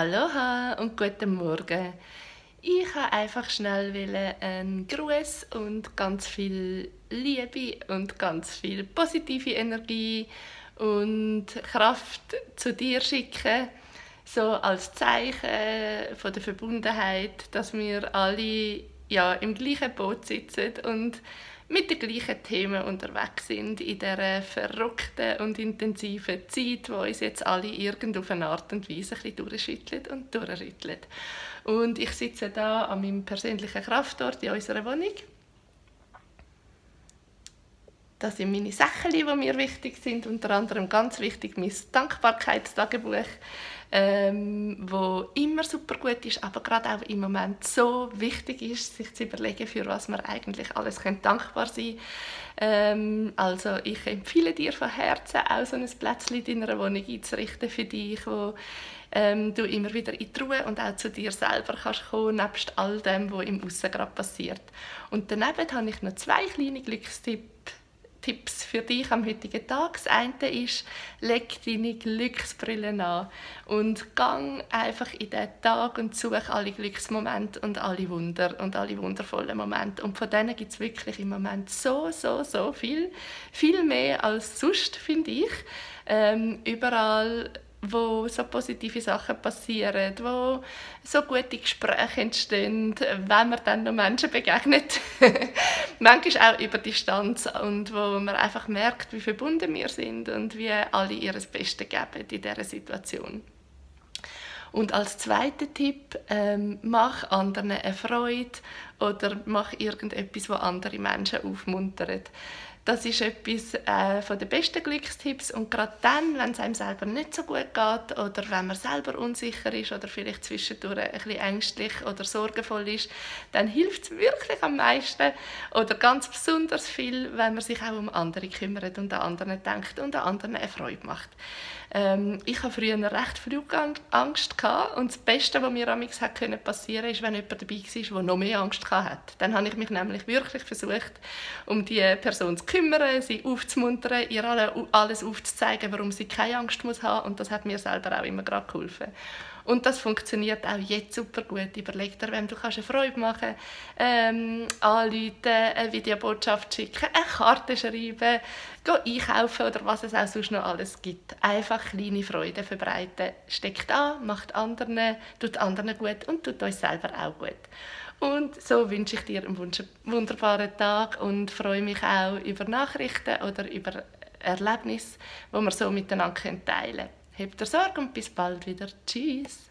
Aloha und guten Morgen. Ich wollte einfach schnell einen Gruß und ganz viel Liebe und ganz viel positive Energie und Kraft zu dir schicken, so als Zeichen von der Verbundenheit, dass wir alle ja, im gleichen Boot sitzen und mit den gleichen Themen unterwegs sind in dieser verrückten und intensiven Zeit, die uns jetzt alle irgend auf eine Art und Weise ein durchschüttelt und durchrüttelt. Und ich sitze da an meinem persönlichen Kraftort in unserer Wohnung. Das sind meine Sachen, die mir wichtig sind, unter anderem ganz wichtig mein Dankbarkeitstagebuch ähm, wo immer super gut ist, aber gerade auch im Moment so wichtig ist, sich zu überlegen, für was man eigentlich alles dankbar sein ähm, Also ich empfehle dir von Herzen auch so ein Plätzchen in deiner Wohnung einzurichten für dich, wo ähm, du immer wieder in die Ruhe und auch zu dir selber kannst kommen, nebst all dem, was im Aussen gerade passiert. Und daneben habe ich noch zwei kleine Glückstipps Tipps für dich am heutigen Tag. Das eine ist, leg deine Glücksbrille an und gang einfach in den Tag und such alle Glücksmomente und alle Wunder und alle wundervollen Momente. Und von denen gibt es wirklich im Moment so, so, so viel. Viel mehr als sonst, finde ich. Ähm, überall wo so positive Sachen passieren, wo so gute Gespräche entstehen, wenn man dann noch Menschen begegnet. Manchmal auch über Distanz und wo man einfach merkt, wie verbunden wir sind und wie alle ihr Bestes geben in dieser Situation. Und als zweiter Tipp, ähm, mach anderen eine Freude oder mach irgendetwas, wo andere Menschen aufmuntert. Das ist etwas äh, von besten Glückstipps und gerade dann, wenn es einem selber nicht so gut geht oder wenn man selber unsicher ist oder vielleicht zwischendurch ein bisschen ängstlich oder sorgenvoll ist, dann hilft es wirklich am meisten oder ganz besonders viel, wenn man sich auch um andere kümmert und an anderen denkt und an anderen eine Freude macht. Ähm, ich habe früher recht Flugangst gehabt und das Beste, was mir amigs passieren konnte, ist, wenn jemand dabei war, der noch mehr Angst hatte. Dann habe ich mich nämlich wirklich versucht, um die Person zu kümmern, sie aufzumuntern, ihr alles aufzuzeigen, warum sie keine Angst muss haben und das hat mir selber auch immer gerade geholfen. Und das funktioniert auch jetzt super gut. Überleg dir, wem du kannst eine Freude machen ähm, anrufen, eine Videobotschaft schicken, eine Karte schreiben, gehen einkaufen oder was es auch sonst noch alles gibt. Einfach kleine Freude verbreiten. Steckt an, macht anderen, tut anderen gut und tut uns selber auch gut. Und so wünsche ich dir einen wunderbaren Tag und freue mich auch über Nachrichten oder über Erlebnisse, die wir so miteinander teilen können. Habt ihr Sorge und bis bald wieder. Tschüss.